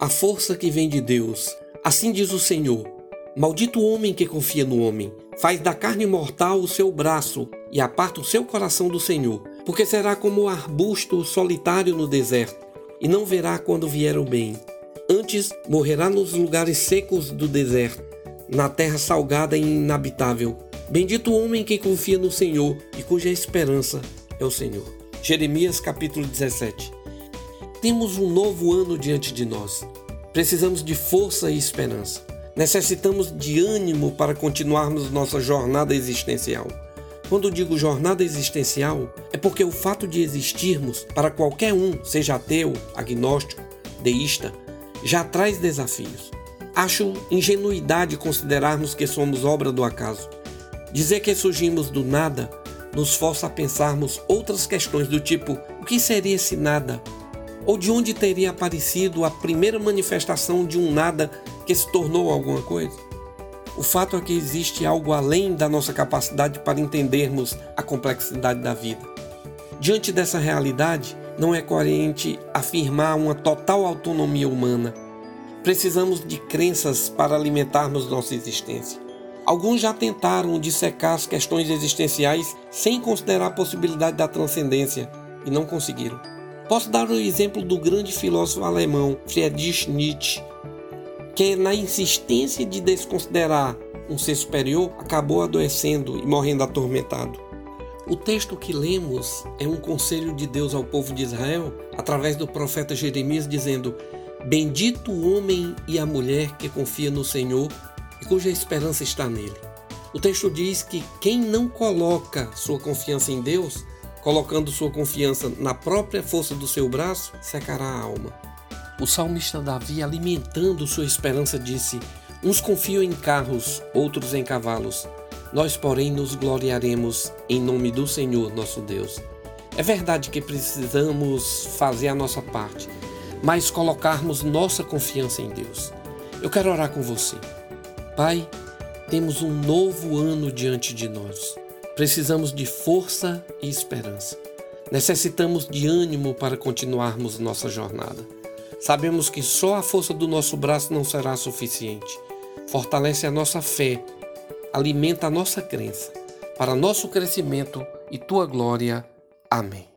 a força que vem de Deus. Assim diz o Senhor: Maldito o homem que confia no homem, faz da carne mortal o seu braço e aparta o seu coração do Senhor, porque será como o arbusto solitário no deserto, e não verá quando vier o bem. Antes morrerá nos lugares secos do deserto, na terra salgada e inabitável. Bendito o homem que confia no Senhor e cuja esperança é o Senhor. Jeremias capítulo 17. Temos um novo ano diante de nós. Precisamos de força e esperança. Necessitamos de ânimo para continuarmos nossa jornada existencial. Quando digo jornada existencial, é porque o fato de existirmos para qualquer um, seja ateu, agnóstico, deísta, já traz desafios. Acho ingenuidade considerarmos que somos obra do acaso. Dizer que surgimos do nada nos força a pensarmos outras questões do tipo: o que seria esse nada? Ou de onde teria aparecido a primeira manifestação de um nada que se tornou alguma coisa? O fato é que existe algo além da nossa capacidade para entendermos a complexidade da vida. Diante dessa realidade, não é coerente afirmar uma total autonomia humana. Precisamos de crenças para alimentarmos nossa existência. Alguns já tentaram dissecar as questões existenciais sem considerar a possibilidade da transcendência e não conseguiram. Posso dar o exemplo do grande filósofo alemão Friedrich Nietzsche, que, na insistência de desconsiderar um ser superior, acabou adoecendo e morrendo atormentado. O texto que lemos é um conselho de Deus ao povo de Israel, através do profeta Jeremias, dizendo: Bendito o homem e a mulher que confia no Senhor e cuja esperança está nele. O texto diz que quem não coloca sua confiança em Deus colocando sua confiança na própria força do seu braço, secará a alma. O salmista Davi, alimentando sua esperança, disse: Uns confiam em carros, outros em cavalos. Nós, porém, nos gloriaremos em nome do Senhor nosso Deus. É verdade que precisamos fazer a nossa parte, mas colocarmos nossa confiança em Deus. Eu quero orar com você. Pai, temos um novo ano diante de nós. Precisamos de força e esperança. Necessitamos de ânimo para continuarmos nossa jornada. Sabemos que só a força do nosso braço não será suficiente. Fortalece a nossa fé, alimenta a nossa crença, para nosso crescimento e tua glória. Amém.